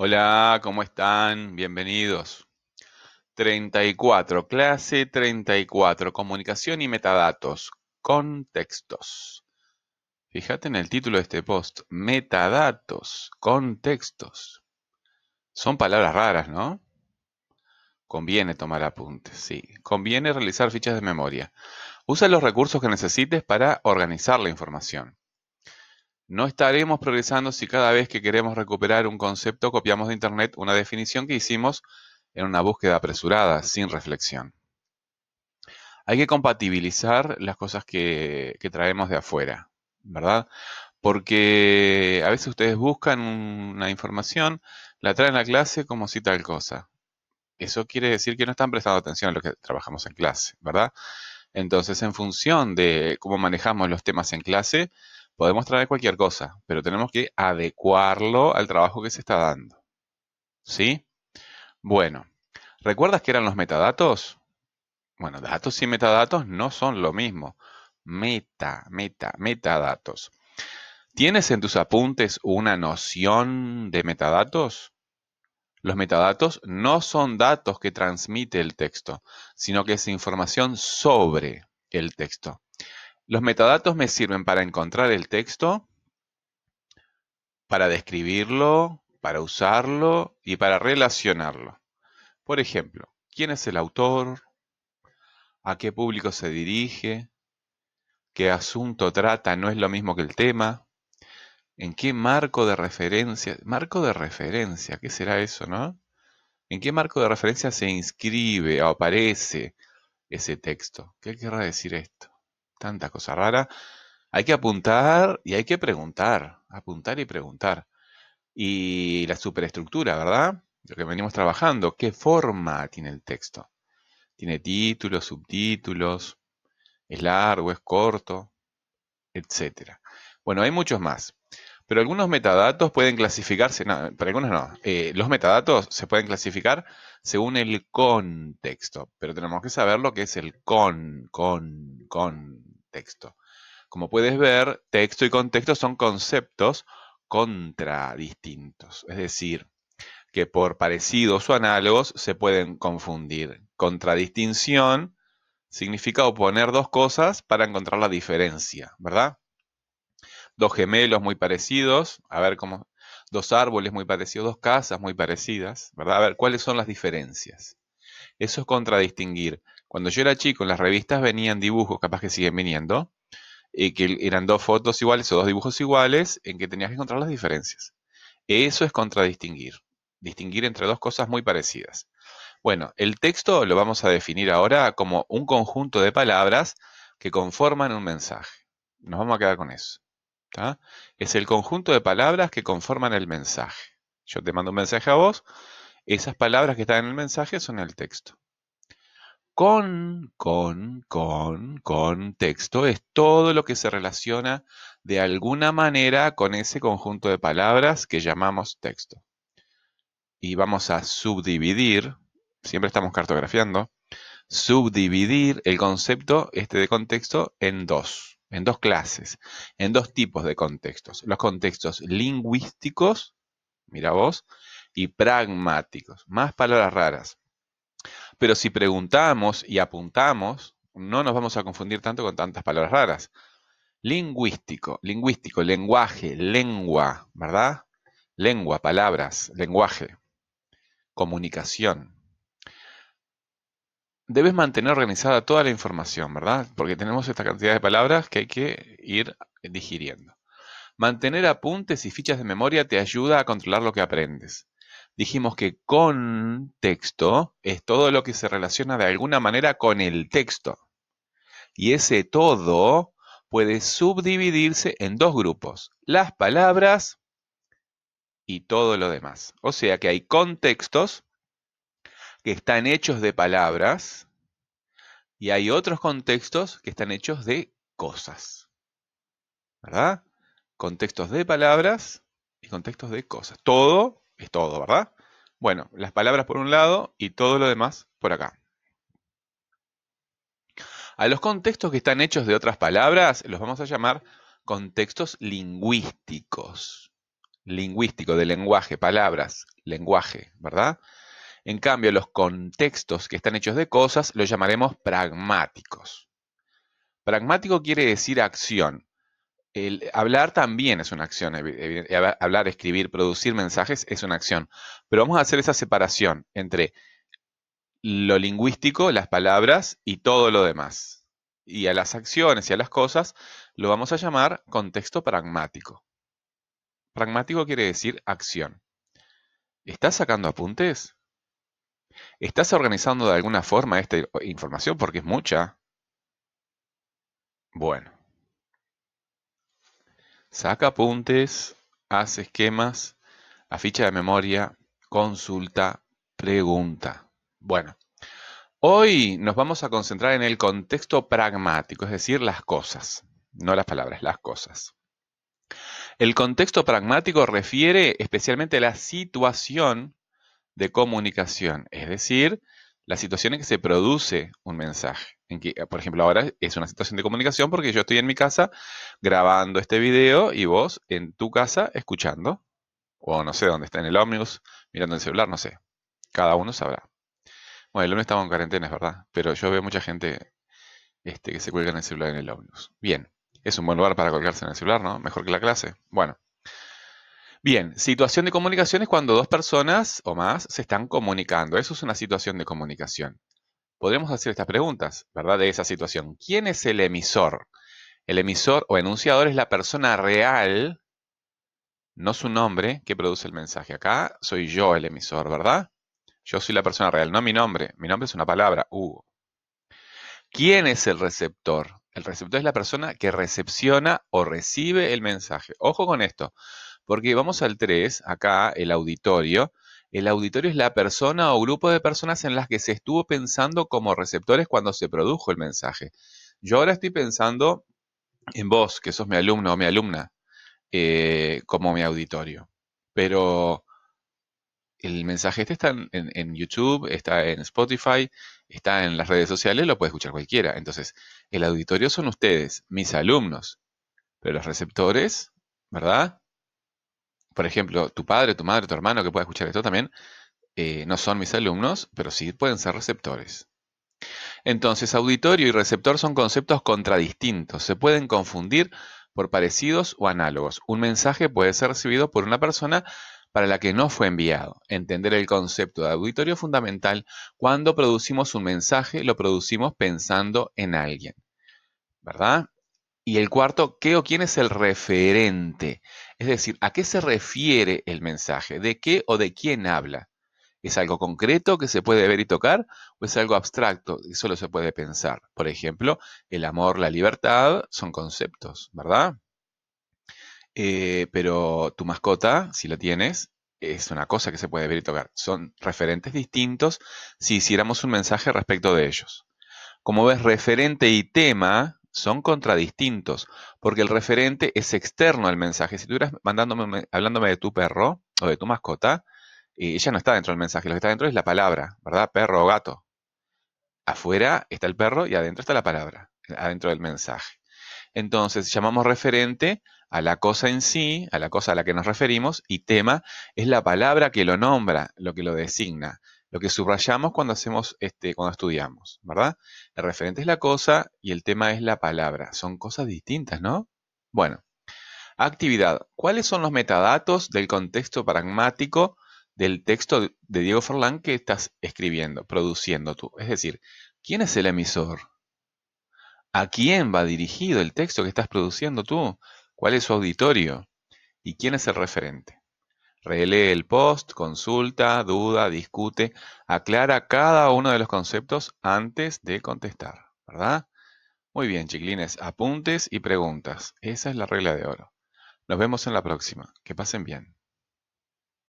Hola, ¿cómo están? Bienvenidos. 34, clase 34, comunicación y metadatos, contextos. Fíjate en el título de este post, metadatos, contextos. Son palabras raras, ¿no? Conviene tomar apuntes, sí. Conviene realizar fichas de memoria. Usa los recursos que necesites para organizar la información. No estaremos progresando si cada vez que queremos recuperar un concepto copiamos de Internet una definición que hicimos en una búsqueda apresurada, sin reflexión. Hay que compatibilizar las cosas que, traemos de afuera, ¿verdad? Porque a veces ustedes buscan una información, la traen a clase como si tal cosa. Eso quiere decir que no están prestando atención a lo que trabajamos en clase, ¿verdad? Entonces, en función de cómo manejamos los temas en clase, Podemos traer cualquier cosa, pero tenemos que adecuarlo al trabajo que se está dando. ¿Sí? Bueno, ¿recuerdas qué eran los metadatos? Bueno, datos y metadatos no son lo mismo. Meta, meta, metadatos. ¿Tienes en tus apuntes una noción de metadatos? Los metadatos no son datos que transmite el texto, sino que es información sobre el texto. Los metadatos me sirven para encontrar el texto, para describirlo, para usarlo y para relacionarlo. Por ejemplo, ¿quién es el autor? ¿A qué público se dirige? ¿Qué asunto trata? No es lo mismo que el tema. ¿En qué marco de referencia? Marco de referencia, ¿qué será eso, no? ¿En qué marco de referencia se inscribe o aparece ese texto? ¿Qué querrá decir esto? Tanta cosa rara. Hay que apuntar y hay que preguntar, apuntar y preguntar. Y la superestructura, ¿verdad? Lo que venimos trabajando, ¿qué forma tiene el texto? ¿Tiene títulos, subtítulos? ¿Es largo, es corto? Etcétera. Bueno, hay muchos más. Pero algunos metadatos pueden clasificarse, no, pero algunos no. Eh, los metadatos se pueden clasificar según el contexto, pero tenemos que saber lo que es el con, con, Como puedes ver, texto y contexto son conceptos contradistintos, es decir, que por parecidos o análogos se pueden confundir. Contradistinción significa oponer dos cosas para encontrar la diferencia, ¿verdad? dos gemelos muy parecidos, a ver cómo, dos árboles muy parecidos, dos casas muy parecidas, ¿verdad? A ver, ¿cuáles son las diferencias? Eso es contradistinguir. Cuando yo era chico, en las revistas venían dibujos, capaz que siguen viniendo, y que eran dos fotos iguales o dos dibujos iguales, en que tenías que encontrar las diferencias. Eso es contradistinguir. Distinguir entre dos cosas muy parecidas. Bueno, el texto lo vamos a definir ahora como un conjunto de palabras que conforman un mensaje. Nos vamos a quedar con eso. Es el conjunto de palabras que conforman el mensaje. Yo te mando un mensaje a vos, esas palabras que están en el mensaje son el texto. Con, con, con, con texto es todo lo que se relaciona de alguna manera con ese conjunto de palabras que llamamos texto. Y vamos a subdividir, siempre estamos cartografiando, subdividir el concepto este de contexto en dos en dos clases, en dos tipos de contextos. Los contextos lingüísticos, mira vos, y pragmáticos. Más palabras raras. Pero si preguntamos y apuntamos, no nos vamos a confundir tanto con tantas palabras raras. Lingüístico, lingüístico, lenguaje, lengua, ¿verdad? Lengua, palabras, lenguaje, comunicación debes mantener organizada toda la información, ¿verdad? Porque tenemos esta cantidad de palabras que hay que ir digiriendo. Mantener apuntes y fichas de memoria te ayuda a controlar lo que aprendes. Dijimos que con texto es todo lo que se relaciona de alguna manera con el texto. Y ese todo puede subdividirse en dos grupos, las palabras y todo lo demás. O sea que hay contextos que están hechos de palabras y hay otros contextos que están hechos de cosas. ¿Verdad? Contextos de palabras y contextos de cosas. Todo es todo, ¿verdad? Bueno, las palabras por un lado y todo lo demás por acá. A los contextos que están hechos de otras palabras los vamos a llamar contextos lingüísticos. lingüístico, de lenguaje, palabras, lenguaje, ¿verdad? En cambio, los contextos que están hechos de cosas los llamaremos pragmáticos. Pragmático quiere decir acción. El hablar también es una acción. Hablar, escribir, producir mensajes es una acción. Pero vamos a hacer esa separación entre lo lingüístico, las palabras y todo lo demás. Y a las acciones y a las cosas lo vamos a llamar contexto pragmático. Pragmático quiere decir acción. ¿Estás sacando apuntes? ¿Estás organizando de alguna forma esta información? Porque es mucha. Bueno. Saca apuntes, haz esquemas, ficha de memoria, consulta, pregunta. Bueno, hoy nos vamos a concentrar en el contexto pragmático, es decir, las cosas, no las palabras, las cosas. El contexto pragmático refiere especialmente a la situación de comunicación, es decir, la situación en que se produce un mensaje. Por ejemplo, ahora es una situación de comunicación porque yo estoy en mi casa grabando este video y vos en tu casa escuchando, o no sé dónde está, en el ómnibus, mirando el celular, no sé. Cada uno sabrá. Bueno, el lunes estamos en cuarentena, es verdad, pero yo veo mucha gente este, que se cuelga en el celular en el ómnibus. Bien, es un buen lugar para colgarse en el celular, ¿no? Mejor que la clase. Bueno. Bien, situación de comunicación es cuando dos personas o más se están comunicando. Eso es una situación de comunicación. Podemos hacer estas preguntas, ¿verdad? De esa situación. ¿Quién es el emisor? El emisor o enunciador es la persona real, no su nombre, que produce el mensaje. Acá soy yo el emisor, ¿verdad? Yo soy la persona real, no mi nombre. Mi nombre es una palabra, Hugo. ¿Quién es el receptor? El receptor es la persona que recepciona o recibe el mensaje. Ojo con esto. Porque vamos al 3, acá el auditorio. El auditorio es la persona o grupo de personas en las que se estuvo pensando como receptores cuando se produjo el mensaje. Yo ahora estoy pensando en vos, que sos mi alumno o mi alumna, eh, como mi auditorio. Pero el mensaje este está en, en, YouTube, está en Spotify, está en las redes sociales, lo puede escuchar cualquiera. Entonces, el auditorio son ustedes, mis alumnos. Pero los receptores, ¿verdad? Por ejemplo, tu padre, tu madre, tu hermano que pueda escuchar esto también, eh, no son mis alumnos, pero sí pueden ser receptores. Entonces, auditorio y receptor son conceptos contradistintos. Se pueden confundir por parecidos o análogos. Un mensaje puede ser recibido por una persona para la que no fue enviado. Entender el concepto de auditorio es fundamental. Cuando producimos un mensaje, lo producimos pensando en alguien. ¿Verdad? Y el cuarto, ¿qué o quién es el referente? Es decir, ¿a qué se refiere el mensaje? ¿De qué o de quién habla? ¿Es algo concreto que se puede ver y tocar o es algo abstracto que solo se puede pensar? Por ejemplo, el amor, la libertad son conceptos, ¿verdad? Eh, pero tu mascota, si la tienes, es una cosa que se puede ver y tocar. Son referentes distintos si hiciéramos un mensaje respecto de ellos. Como ves, referente y tema son contradistintos, porque el referente es externo al mensaje. Si tú estuvieras mandándome, hablándome de tu perro o de tu mascota, eh, ella no está dentro del mensaje, lo que está dentro es la palabra, ¿verdad? Perro o gato. Afuera está el perro y adentro está la palabra, adentro del mensaje. Entonces llamamos referente a la cosa en sí, a la cosa a la que nos referimos, y tema es la palabra que lo nombra, lo que lo designa lo que subrayamos cuando hacemos este, cuando estudiamos, ¿verdad? El referente es la cosa y el tema es la palabra. Son cosas distintas, ¿no? Bueno, actividad. ¿Cuáles son los metadatos del contexto pragmático del texto de Diego Forlán que estás escribiendo, produciendo tú? Es decir, ¿quién es el emisor? ¿A quién va dirigido el texto que estás produciendo tú? ¿Cuál es su auditorio? ¿Y quién es el referente? Relee el post, consulta, duda, discute, aclara cada uno de los conceptos antes de contestar, ¿verdad? Muy bien, chiquilines, apuntes y preguntas. Esa es la regla de oro. Nos vemos en la próxima. Que pasen bien.